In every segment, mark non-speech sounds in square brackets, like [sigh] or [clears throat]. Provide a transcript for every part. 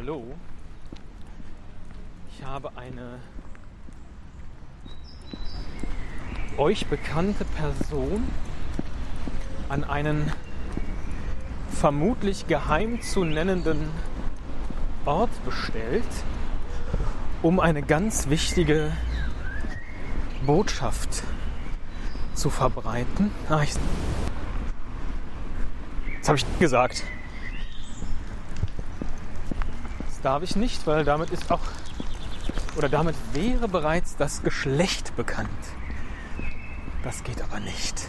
Hallo. Ich habe eine euch bekannte Person an einen vermutlich geheim zu nennenden Ort bestellt, um eine ganz wichtige Botschaft zu verbreiten. Ah, ich, das habe ich gesagt. Das darf ich nicht, weil damit ist auch oder damit wäre bereits das Geschlecht bekannt. Das geht aber nicht.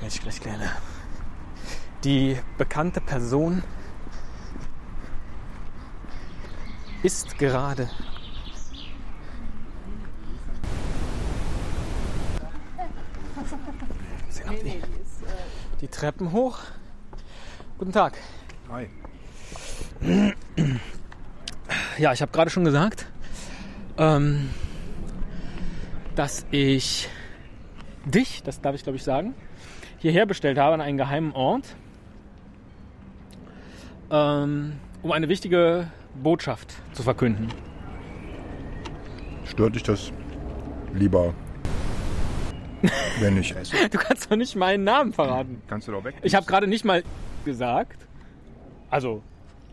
Werde ich gleich klären. Die bekannte Person ist gerade die, die Treppen hoch. Guten Tag. Hi. Ja, ich habe gerade schon gesagt, ähm, dass ich dich, das darf ich glaube ich sagen, hierher bestellt habe an einen geheimen Ort, ähm, um eine wichtige Botschaft zu verkünden. Stört dich das lieber, wenn ich esse? [laughs] Du kannst doch nicht meinen Namen verraten. Kannst du doch weg? Ich habe gerade nicht mal gesagt, also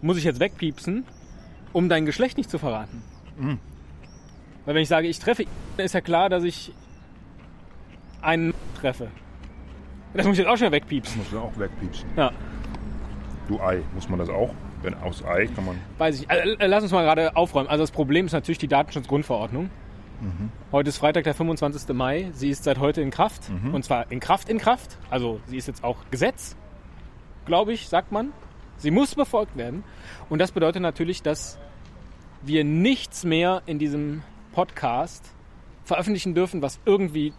muss ich jetzt wegpiepsen, um dein Geschlecht nicht zu verraten. Mhm. Weil wenn ich sage, ich treffe, dann ist ja klar, dass ich einen treffe. Das muss ich jetzt auch schnell wegpiepsen. Musst du auch wegpiepsen. Ja, Du Ei, muss man das auch? Wenn aus Ei kann man. weiß ich. Also, äh, lass uns mal gerade aufräumen. Also das Problem ist natürlich die Datenschutzgrundverordnung. Heute ist Freitag, der 25. Mai. Sie ist seit heute in Kraft. Und zwar in Kraft, in Kraft. Also sie ist jetzt auch Gesetz, glaube ich, sagt man. Sie muss befolgt werden. Und das bedeutet natürlich, dass wir nichts mehr in diesem Podcast veröffentlichen dürfen, was irgendwie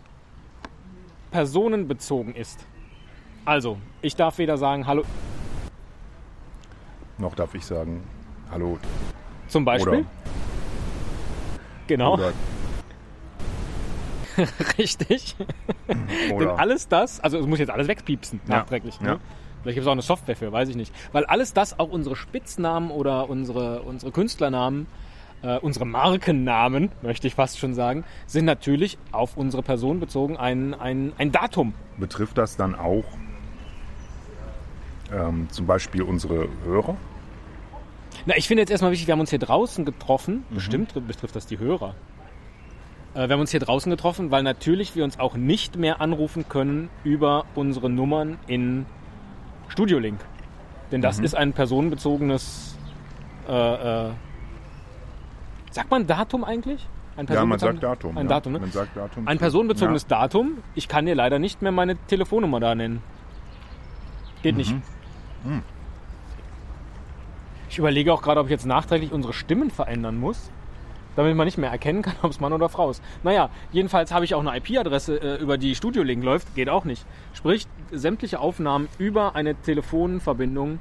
personenbezogen ist. Also, ich darf weder sagen Hallo Noch darf ich sagen, hallo. zum Beispiel. genau, Oder, [laughs] richtig. Denn oder alles das, also es muss jetzt alles wegpiepsen, Ja, nachträglich. Ne? ja. Vielleicht gibt es auch eine Software für, weiß ich nicht. Weil alles das, auch unsere Spitznamen oder unsere, unsere Künstlernamen, äh, unsere Markennamen, [laughs] möchte ich fast schon sagen, sind natürlich auf unsere Person bezogen ein, ein, ein Datum. betrifft das dann auch ähm, zum Beispiel unsere Hörer? Na, ich finde jetzt erstmal wichtig, wir haben uns hier draußen getroffen. Mhm. Bestimmt betrifft das die Hörer. Äh, wir haben uns hier draußen getroffen, weil natürlich wir uns auch nicht mehr anrufen können über unsere Nummern in Studio Link. Denn das Mhm. ist ein personenbezogenes. Äh, äh, sagt man Datum eigentlich? Ein Ja, man sagt Datum. Ein ja. Datum, ne? Man sagt Datum. Ein personenbezogenes Ja. Datum. Ich kann dir leider nicht mehr meine Telefonnummer da nennen. Geht nicht. Mhm. Ich überlege auch gerade, ob ich jetzt nachträglich unsere Stimmen verändern muss, damit man nicht mehr erkennen kann, [laughs] ob es Mann oder Frau ist. Naja, jedenfalls habe ich auch eine IP-Adresse, äh, über die Studio Link läuft. Geht auch nicht. Sprich, sämtliche Aufnahmen über eine Telefonverbindung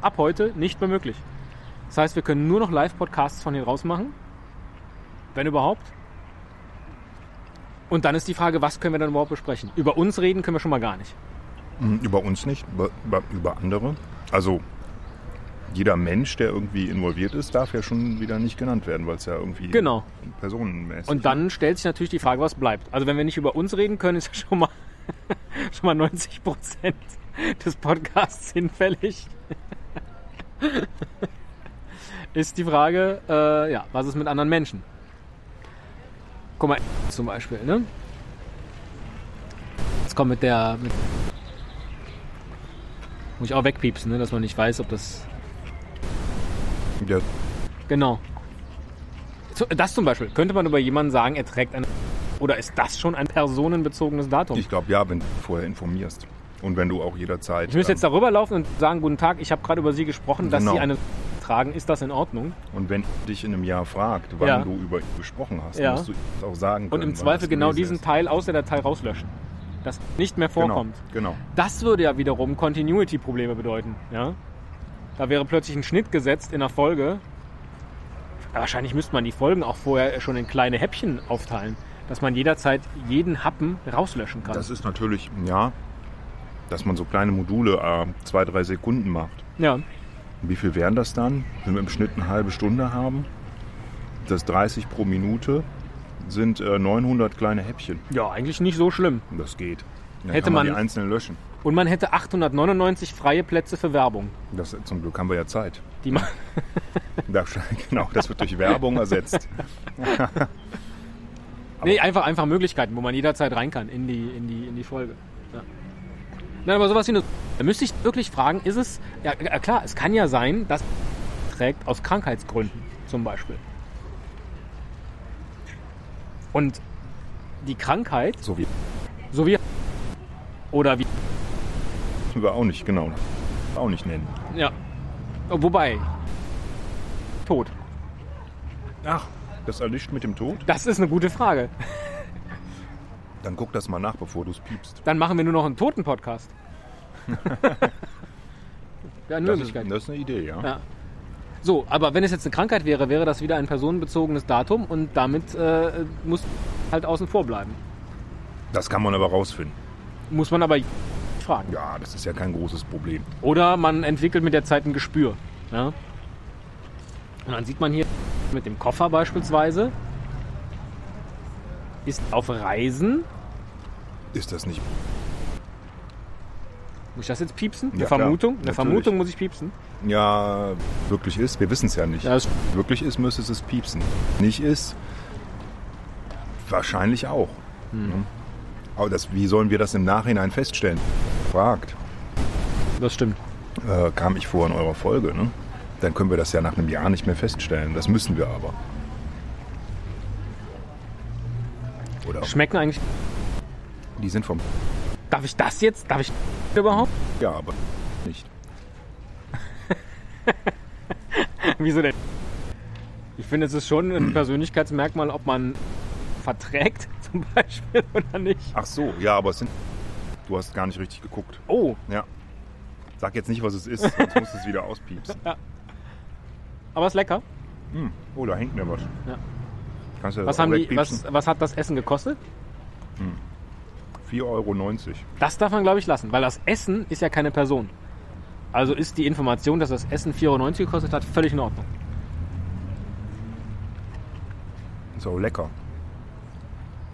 ab heute nicht mehr möglich. Das heißt, wir können nur noch Live-Podcasts von hier raus machen. Wenn überhaupt. Und dann ist die Frage, was können wir dann überhaupt besprechen? Über uns reden können wir schon mal gar nicht. Mhm, Über uns nicht, über, über andere. Also jeder Mensch, der irgendwie involviert ist, darf ja schon wieder nicht genannt werden, weil es ja irgendwie Genau. personenmäßig Und dann stellt sich natürlich die Frage, was bleibt. Also wenn wir nicht über uns reden können, ist ja schon mal, [laughs] schon mal 90 Prozent des Podcasts hinfällig. [laughs] ist die Frage, äh, ja, was ist mit anderen Menschen? Guck mal, zum Beispiel, ne? Jetzt kommt mit der... Mit muss ich auch wegpiepsen, ne? dass man nicht weiß, ob das Ja, Genau. Das zum Beispiel. Könnte man über jemanden sagen, er trägt ein. Oder ist das schon ein personenbezogenes Datum? ich glaube ja, wenn du vorher informierst. Und wenn du auch jederzeit. Ich müsste ähm, jetzt darüber laufen und sagen, guten Tag, ich habe gerade über Sie gesprochen, dass Genau. Sie eine tragen. Ist das in Ordnung? Und wenn dich in einem Jahr fragt, wann Ja. du über ihn gesprochen hast, Ja. musst du auch sagen Und können. im wann Zweifel genau diesen ist. Teil aus der Datei rauslöschen. Das nicht mehr vorkommt. Genau, genau. Das würde ja wiederum Continuity-Probleme bedeuten. Ja? Da wäre plötzlich ein Schnitt gesetzt in der Folge. Wahrscheinlich müsste man die Folgen auch vorher schon in kleine Häppchen aufteilen, dass man jederzeit jeden Happen rauslöschen kann. Das ist natürlich, ja, dass man so kleine Module, äh, zwei, drei Sekunden macht. ja. Wie viel wären das dann? Wenn wir im Schnitt eine halbe Stunde haben, das 30 pro Minute sind äh, 900 kleine Häppchen. Ja, eigentlich nicht so schlimm. Das geht. Dann Hätte kann man, man- die einzelnen löschen. Und man hätte 899 freie Plätze für Werbung. Das, zum Glück haben wir ja Zeit. Die ma Da, [laughs] genau, das wird durch Werbung ersetzt. [laughs] nee, einfach, einfach Möglichkeiten, wo man jederzeit rein kann in die, in die, in die Folge. Ja. Nein, aber sowas wie eine. Da müsste ich wirklich fragen, ist es. Ja, ja, klar, es kann ja sein, dass trägt aus Krankheitsgründen zum Beispiel. Und die Krankheit, So wie so wie. Oder wie. Wir auch nicht, genau. Auch nicht nennen. Ja. Wobei. Tod. Ach, das erlischt mit dem Tod? Das ist eine gute Frage. Dann guck das mal nach, bevor du es piepst. Dann machen wir nur noch einen Toten-Podcast. Wäre [laughs] eine Das ist, Möglichkeit. das ist eine Idee, ja. Ja. So, aber wenn es jetzt eine Krankheit wäre, wäre das wieder ein personenbezogenes Datum und damit äh, muss halt außen vor bleiben. Das kann man aber rausfinden. Muss man aber fragen. Ja, das ist ja kein großes Problem. Oder man entwickelt mit der Zeit ein Gespür. Ja? Und dann sieht man hier mit dem Koffer beispielsweise, ist auf Reisen. Ist das nicht? Muss ich das jetzt piepsen? Eine Ja, klar. Vermutung? Eine. Vermutung muss ich piepsen. Ja, wirklich ist. Wir wissen es ja nicht. Ja, Wirklich ist, müsste es piepsen. Nicht ist, wahrscheinlich auch. Ne? Aber das, wie sollen wir das im Nachhinein feststellen? Fragt. das stimmt. Äh, kam ich vor in eurer Folge, ne? Dann können wir das ja nach einem Jahr nicht mehr feststellen. Das müssen wir aber. Oder Schmecken eigentlich. die sind vom. Darf ich das jetzt? Darf ich überhaupt? Ja, aber nicht. [laughs] Wieso denn? Ich finde, es ist schon ein Persönlichkeitsmerkmal, ob man verträgt [laughs] zum Beispiel oder nicht. Ach so, ja, aber es sind. Du hast gar nicht richtig geguckt. Oh, Ja. Sag jetzt nicht, was es ist, sonst musst du es wieder auspiepsen. [laughs] aber ist lecker. Hm. Oh, da hängt mir was. Ja. Kannst du Was, haben die, was, was hat das Essen gekostet? 4,90 Euro. Das darf man, glaube ich, lassen, weil das Essen ist ja keine Person. Also ist die Information, dass das Essen 4,90 Euro gekostet hat, völlig in Ordnung. So lecker.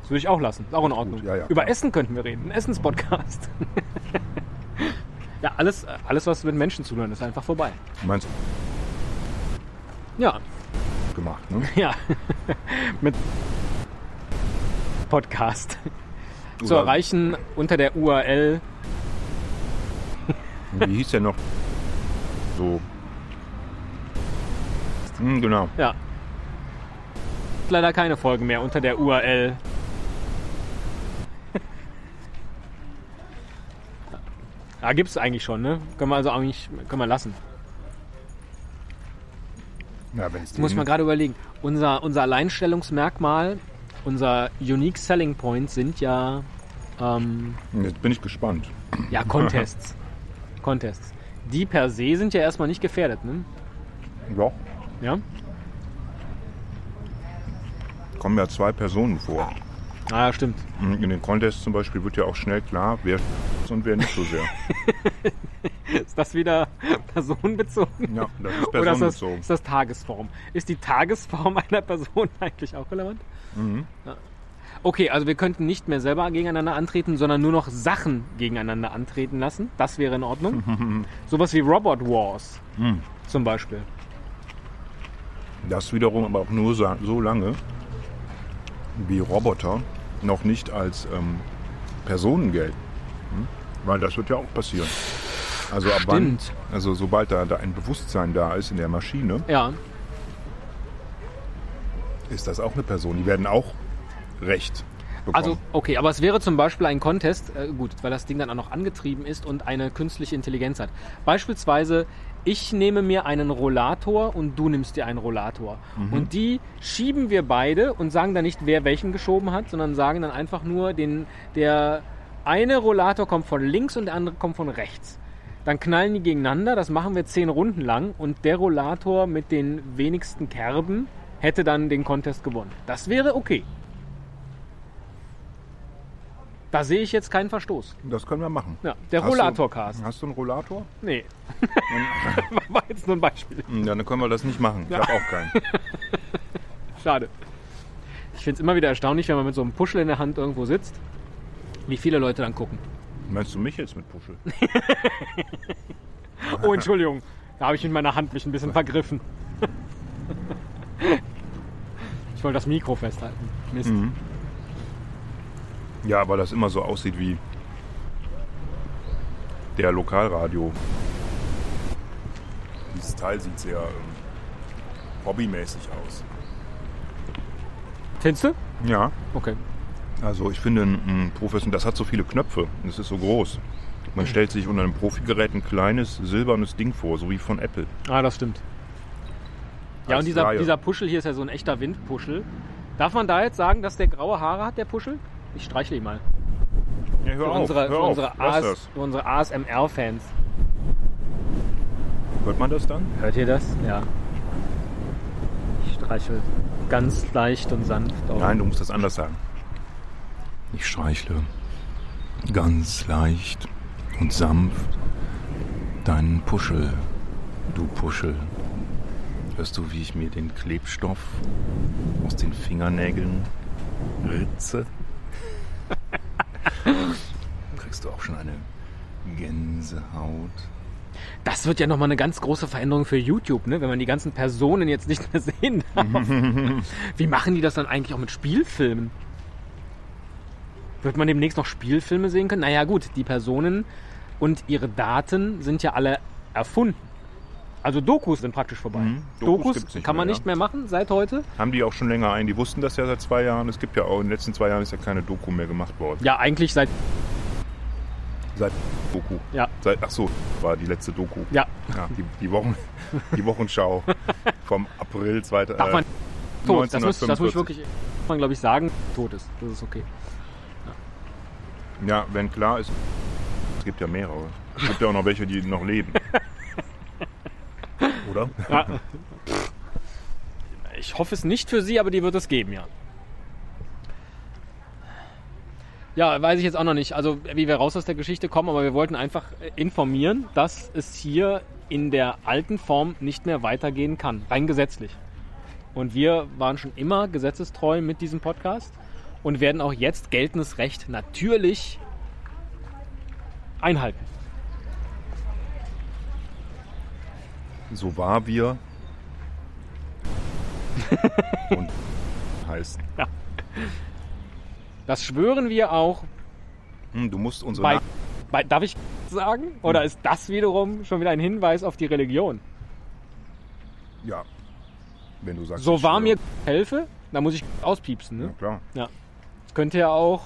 Das würde ich auch lassen. Ist auch in Ordnung. Gut, ja, ja, Über klar. Essen könnten wir reden. Ein Essenspodcast. [laughs] ja, alles, alles, was mit Menschen zu tun ist einfach vorbei. Du meinst Ja, gemacht, ne? [laughs] ja. [laughs] mit Podcast. zu erreichen unter der URL. Wie hieß der noch? So. Hm, genau. Ja. Leider keine Folgen mehr unter der URL. Ja, gibt es eigentlich schon, ne? Können wir also eigentlich können wir lassen. Ja, wenn es Jetzt muss ich mal gerade überlegen. Unser, unser Alleinstellungsmerkmal, unser Unique Selling Point sind ja, ähm, Jetzt bin ich gespannt. [clears throat] ja Contests. Contests. Die per se sind ja erstmal nicht gefährdet, ne? Doch. Ja? Kommen ja zwei Personen vor. Ah, stimmt. In den Contests zum Beispiel wird ja auch schnell klar, wer und wer nicht so sehr. [laughs] Ist das wieder personenbezogen? Ja, das ist Oder ist das, personenbezogen. ist das Tagesform? Ist die Tagesform einer Person [laughs] eigentlich auch relevant? Mhm. Ja. Okay, also wir könnten nicht mehr selber gegeneinander antreten, sondern nur noch Sachen gegeneinander antreten lassen. Das wäre in Ordnung. [laughs] Sowas wie Robot Wars Mhm. zum Beispiel. Das wiederum aber auch nur so lange, wie Roboter noch nicht als ähm, Personen gelten. Hm? Weil das wird ja auch passieren. Also ab wann, also sobald da, da ein Bewusstsein da ist in der Maschine, Ja, ist das auch eine Person. Die werden auch Recht bekommen. also okay, aber es wäre zum Beispiel ein Contest, äh, gut, weil das Ding dann auch noch angetrieben ist und eine künstliche Intelligenz hat. Beispielsweise, ich nehme mir einen Rollator und du nimmst dir einen Rollator. Und die schieben wir beide und sagen dann nicht, wer welchen geschoben hat, sondern sagen dann einfach nur, den, der eine Rollator kommt von links und der andere kommt von rechts. Dann knallen die gegeneinander, das machen wir zehn Runden lang und der Rollator mit den wenigsten Kerben hätte dann den Contest gewonnen. Das wäre okay. Da sehe ich jetzt keinen Verstoß. Das können wir machen. Ja, der Hast du- Rollatorcast. Hast du einen Rollator? Nee. War [laughs] jetzt nur ein Beispiel. Hm, Ja, dann können wir das nicht machen. Ich Ja. habe auch keinen. [laughs] Schade. Ich finde es immer wieder erstaunlich, wenn man mit so einem Puschel in der Hand irgendwo sitzt, wie viele Leute dann gucken. Meinst du mich jetzt mit Puschel? [laughs] Oh, Entschuldigung. Da habe ich mit meiner Hand mich ein bisschen vergriffen. Ich wollte das Mikro festhalten. Mist. Mhm. Ja, weil das immer so aussieht wie der Lokalradio. Dieses Teil sieht sehr ähm, hobbymäßig aus. Findest du? Ja, Okay. also ich finde, ein, ein Profession, das hat so viele Knöpfe. Es ist so groß. Man stellt sich unter einem Profigerät ein kleines silbernes Ding vor, so wie von Apple. Ah, das stimmt. Ja, Als und dieser, dieser Puschel hier ist ja so ein echter Windpuschel. Darf man da jetzt sagen, dass der graue Haare hat, der Puschel? Ich streichle ihn mal. Ja, hör Für auf, unsere, hör für auf, unsere, AS, für unsere ASMR-Fans. Hört man das dann? Hört ihr das? Ja. Ich streichel ganz leicht und sanft. auf- Nein, du musst das anders sagen. Ich streichle ganz leicht und sanft deinen Puschel, du Puschel. Hörst du, wie ich mir den Klebstoff aus den Fingernägeln ritze? Kriegst du auch schon eine Gänsehaut? Das wird ja nochmal eine ganz große Veränderung für YouTube, ne? wenn man die ganzen Personen jetzt nicht mehr [laughs] sehen darf. Wie machen die das dann eigentlich auch mit Spielfilmen? Wird man demnächst noch Spielfilme sehen können? Naja gut, die Personen und ihre Daten sind ja alle erfunden. Also Dokus sind praktisch vorbei. Mhm, Dokus Dokus, kann man mehr, nicht mehr machen seit heute. Haben die auch schon länger ein? Die wussten das ja seit zwei Jahren. Es gibt ja auch in den letzten zwei Jahren ist ja keine Doku mehr gemacht worden. Ja, eigentlich seit... Seit Doku. Ja, Seit, ach so, war die letzte Doku. ja. Ja, die, die, Wochen, [laughs] die Wochenschau vom April 2. Darf man... Tot. Das muss, das muss ich 1945. wirklich, man glaube ich sagen, tot ist. Das ist okay. Ja, wenn klar ist, es gibt ja mehrere. Es gibt ja auch noch welche, die noch leben. [laughs] Oder? Ja. Ich hoffe es nicht für Sie, aber die wird es geben, ja. Ja, weiß ich jetzt auch noch nicht, also wie wir raus aus der Geschichte kommen, aber wir wollten einfach äh, informieren, dass es hier in der alten Form nicht mehr weitergehen kann, rein gesetzlich. Und wir waren schon immer gesetzestreu mit diesem Podcast und werden auch jetzt geltendes Recht natürlich einhalten. So wahr wir [laughs] und heißen. Das schwören wir auch Hm, Du musst unsere bei, bei, darf ich sagen? Oder ist das wiederum schon wieder ein Hinweis auf die Religion? Ja. Wenn du sagst. So schwöre. mir helfe, da muss ich auspiepsen. Ja, Ne? klar. Ja. Das könnte ja auch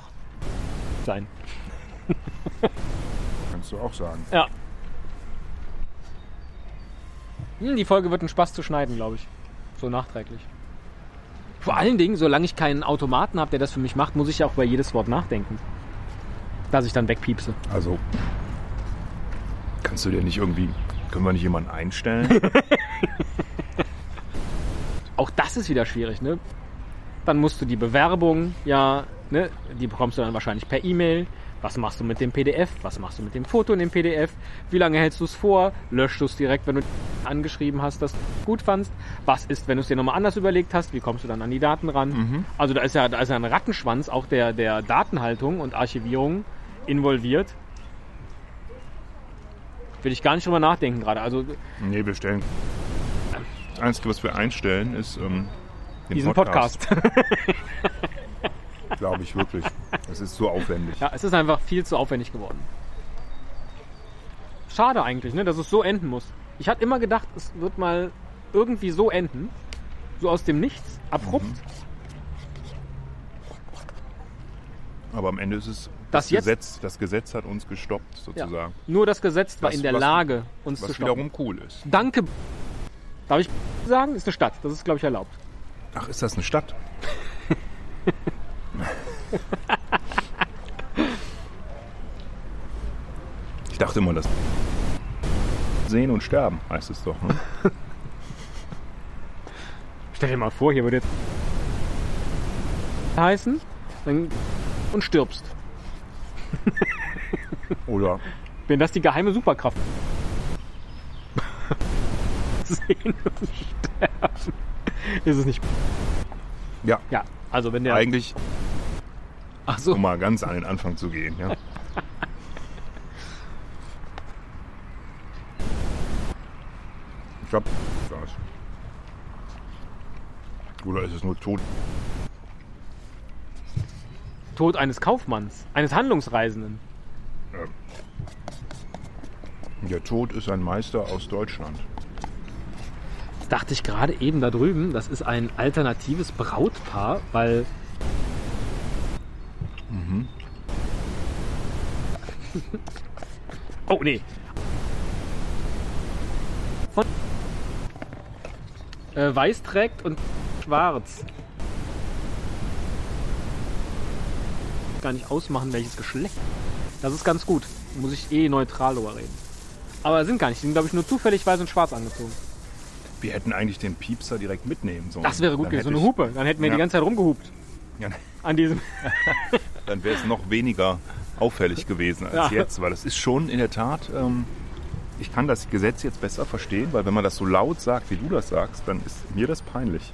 sein. [laughs] Kannst du auch sagen. Ja. Hm, die Folge wird ein Spaß zu schneiden, glaube ich. So nachträglich. Vor allen Dingen, solange ich keinen Automaten habe, der das für mich macht, muss ich ja auch bei jedes Wort nachdenken. Dass ich dann wegpiepse. Also. Kannst du dir nicht irgendwie. Können wir nicht jemanden einstellen? [laughs] Auch das ist wieder schwierig, ne? Dann musst du die Bewerbung, ja, ne, die bekommst du dann wahrscheinlich per E-Mail. Was machst du mit dem PDF? Was machst du mit dem Foto in dem PDF? Wie lange hältst du es vor? Löschst du es direkt, wenn du angeschrieben hast, dass du es gut fandst? Was ist, wenn du es dir nochmal anders überlegt hast? Wie kommst du dann an die Daten ran? Also da ist ja, da ist ja ein Rattenschwanz auch der, der Datenhaltung und Archivierung involviert. Will ich gar nicht drüber nachdenken gerade. Also nee, wir stellen. Das Einzige, was wir einstellen, ist. Ähm, den diesen Podcast. [laughs] Glaube ich wirklich. Es ist so aufwendig. Ja, es ist einfach viel zu aufwendig geworden. Schade eigentlich, ne, dass es so enden muss. Ich hatte immer gedacht, es wird mal irgendwie so enden. So aus dem Nichts, abrupt. Mhm. Aber am Ende ist es. Das Das, Gesetz, das Gesetz hat uns gestoppt, Ja. sozusagen. Nur das Gesetz war Was- in der was- Lage, uns zu Was stoppen. wiederum cool ist. Danke. Darf ich sagen? Ist eine Stadt. Das ist, glaube ich, erlaubt. Ach, ist das eine Stadt? Ich dachte immer, das sehen und sterben heißt es doch. Ne? [laughs] Stell dir mal vor, hier würde jetzt heißen und stirbst. [laughs] Oder Wenn das die geheime Superkraft [laughs] Sehen und sterben. Ist es nicht. ja, Ja, also wenn der. eigentlich, Ach so. um mal ganz an den Anfang zu gehen. Ja. Ich hab das. Oder ist es nur tot? Tod eines Kaufmanns, eines Handlungsreisenden. Der Tod ist ein Meister aus Deutschland. Das dachte ich gerade eben da drüben. Das ist ein alternatives Brautpaar, weil. Oh nee. Von äh, weiß trägt und schwarz. Gar nicht ausmachen, welches Geschlecht. Das ist ganz gut. Muss ich eh neutral drüber reden. Aber sind gar nicht. Die sind, glaube ich, nur zufällig weiß und schwarz angezogen. Wir hätten eigentlich den Piepser direkt mitnehmen sollen. Das wäre gut gewesen. So eine Hupe. Dann hätten wir Ja. die ganze Zeit rumgehupt. Ja, An diesem. [laughs] dann wäre es noch weniger auffällig gewesen als Ja. jetzt, weil das ist schon in der Tat. Ähm, ich kann das Gesetz jetzt besser verstehen, weil wenn man das so laut sagt, wie du das sagst, dann ist mir das peinlich.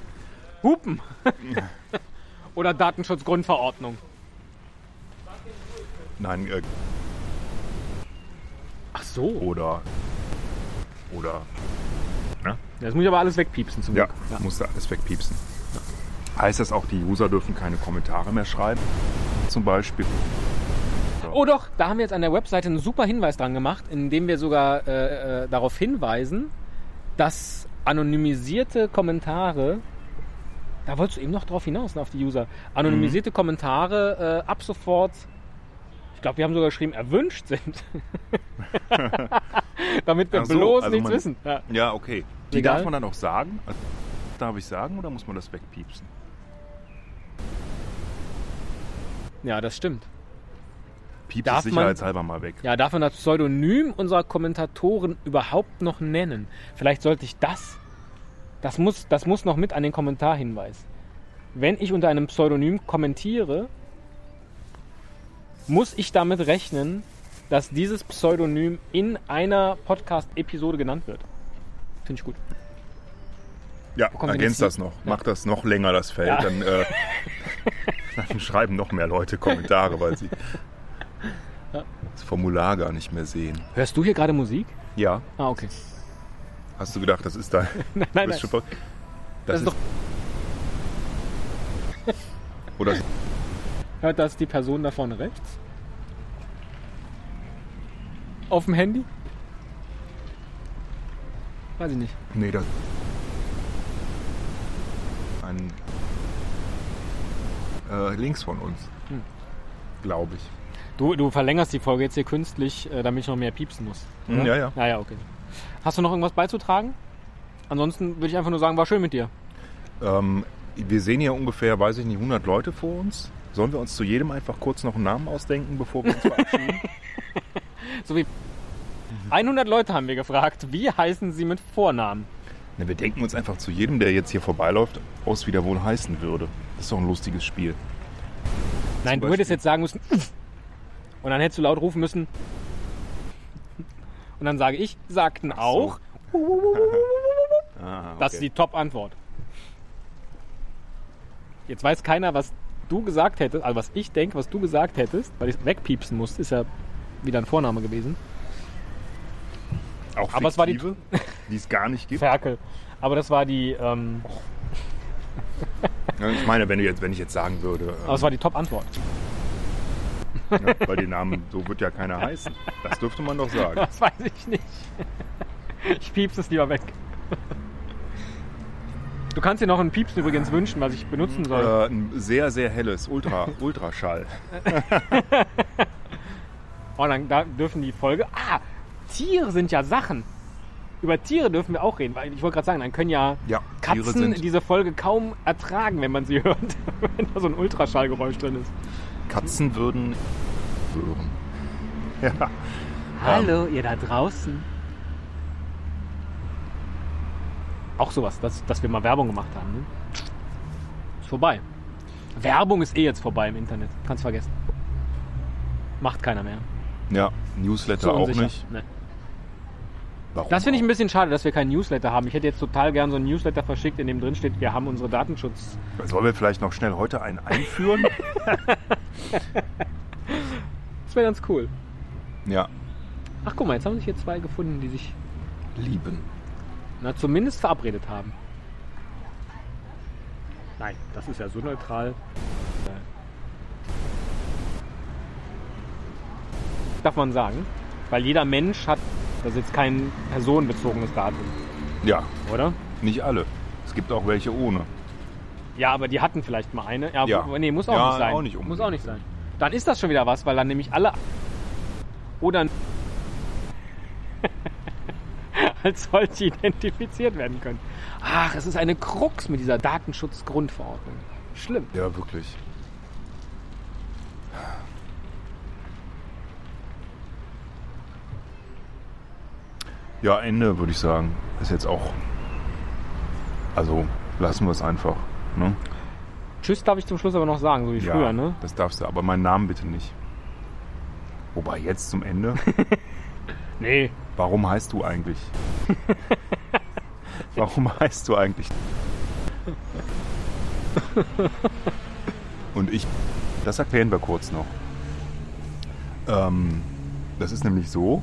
Hupen. [laughs] Oder Datenschutzgrundverordnung. Nein, äh, Ach so. oder oder Das muss ich aber alles wegpiepsen zum ja, Glück. Ja. musst du alles wegpiepsen. Heißt das auch, die User dürfen keine Kommentare mehr schreiben? Zum Beispiel. Oh doch, da haben wir jetzt an der Webseite einen super Hinweis dran gemacht, indem wir sogar äh, äh, darauf hinweisen, dass anonymisierte Kommentare, da wolltest du eben noch drauf hinaus, auf die User, anonymisierte Kommentare äh, ab sofort, ich glaube, wir haben sogar geschrieben, erwünscht sind. [laughs] Damit wir so, bloß also nichts man- wissen. Ja. Ja, okay. Die Legal? darf man dann auch sagen? Also, darf ich sagen oder muss man das wegpiepsen? Ja, das stimmt. Pieps Darf man- sicherheitshalber mal weg. Ja, darf man das Pseudonym unserer Kommentatoren überhaupt noch nennen? Vielleicht sollte ich das. Das muss, das muss noch mit an den Kommentarhinweis. Wenn ich unter einem Pseudonym kommentiere, muss ich damit rechnen, dass dieses Pseudonym in einer Podcast-Episode genannt wird. Finde ich gut. Ja, ergänzt das noch. Mach das noch länger, das Feld. Ja. Dann, äh, [laughs] dann schreiben noch mehr Leute Kommentare, weil sie das Formular gar nicht mehr sehen. Hörst du hier gerade Musik? Ja, Ah, okay. hast du gedacht, das ist da. [laughs] Nein, nein, nein. schon- Das ist doch, Oder hört das die Person da vorne rechts? Auf dem Handy? Weiß ich nicht. Nee, das. Ein. Äh, links von uns. Hm. Glaube ich. Du, du verlängerst die Folge jetzt hier künstlich, äh, damit ich noch mehr piepsen muss. Hm, ja, ja. Ja, ja, okay. Hast du noch irgendwas beizutragen? Ansonsten würde ich einfach nur sagen, war schön mit dir. Ähm, wir sehen hier ungefähr, weiß ich nicht, 100 Leute vor uns. Sollen wir uns zu jedem einfach kurz noch einen Namen ausdenken, bevor wir uns verabschieden? [laughs] So wie 100 Leute haben wir gefragt, wie heißen sie mit Vornamen? Ne, wir denken uns einfach zu jedem, der jetzt hier vorbeiläuft, aus, wie der wohl heißen würde. Das ist doch ein lustiges Spiel. Nein, du Beispiel. hättest jetzt sagen müssen. Und dann hättest du laut rufen müssen. Und dann sage ich, sagten auch. [laughs] Ah, Das ist die Top-Antwort. Jetzt weiß keiner, was du gesagt hättest, also was ich denke, was du gesagt hättest, weil ich es wegpiepsen musste, ist ja wieder ein Vorname gewesen. Auch aber es war die- fiktive, die es gar nicht gibt. Ferkel. Aber das war die, ähm, Ich meine, wenn, jetzt, wenn ich jetzt sagen würde, aber es war die Top-Antwort. [laughs] ähm, ne, weil die Namen, so wird ja keiner heißen. Das dürfte man doch sagen. Das weiß ich nicht. Ich piepse es lieber weg. Du kannst dir noch ein Piepsen übrigens wünschen, was ich benutzen soll. Äh, ein sehr, sehr helles Ultra, [laughs] Ultraschall. Oh, dann da dürfen die Folge. Ah, Tiere sind ja Sachen. Über Tiere dürfen wir auch reden, weil ich wollte gerade sagen, dann können ja, Ja, Katzen diese Folge kaum ertragen, wenn man sie hört, [laughs] wenn da so ein Ultraschallgeräusch drin ist. Katzen würden hören. [laughs] Ja. Hallo, ihr da draußen. Auch sowas, dass, dass wir mal Werbung gemacht haben. Ne? Ist vorbei. Werbung ist eh jetzt vorbei im Internet. Kannst vergessen. Macht keiner mehr. Ja, Newsletter Zu auch nicht. Nee. Warum Das finde ich ein bisschen schade, dass wir keinen Newsletter haben. Ich hätte jetzt total gern so einen Newsletter verschickt, in dem drin steht, wir haben unsere Datenschutz. Sollen wir vielleicht noch schnell heute einen einführen? [laughs] Das wäre ganz cool. ja. Ach guck mal, jetzt haben sich hier zwei gefunden, die sich Lieben. na, zumindest verabredet haben. Nein, das ist ja so neutral. Darf man sagen. Weil jeder Mensch hat, das ist jetzt kein personenbezogenes Datum, Ja, oder? nicht alle. Es gibt auch welche ohne. Ja, aber die hatten vielleicht mal eine. Ja, Ja. nee, muss auch Ja, nicht sein. auch nicht muss auch nicht sein. Dann ist das schon wieder was, weil dann nämlich alle oder [laughs] als solche identifiziert werden können. Ach, es ist eine Krux mit dieser Datenschutzgrundverordnung. Schlimm. Ja, wirklich. Ja, Ende würde ich sagen. Ist jetzt auch. Also lassen wir es einfach. Ne? Tschüss darf ich zum Schluss aber noch sagen, so wie ja, früher, ne? Das darfst du, aber meinen Namen bitte nicht. Wobei jetzt zum Ende. [laughs] Nee. Warum heißt du eigentlich? [laughs] Warum heißt du eigentlich? Und ich, das erklären wir kurz noch. Ähm, das ist nämlich so,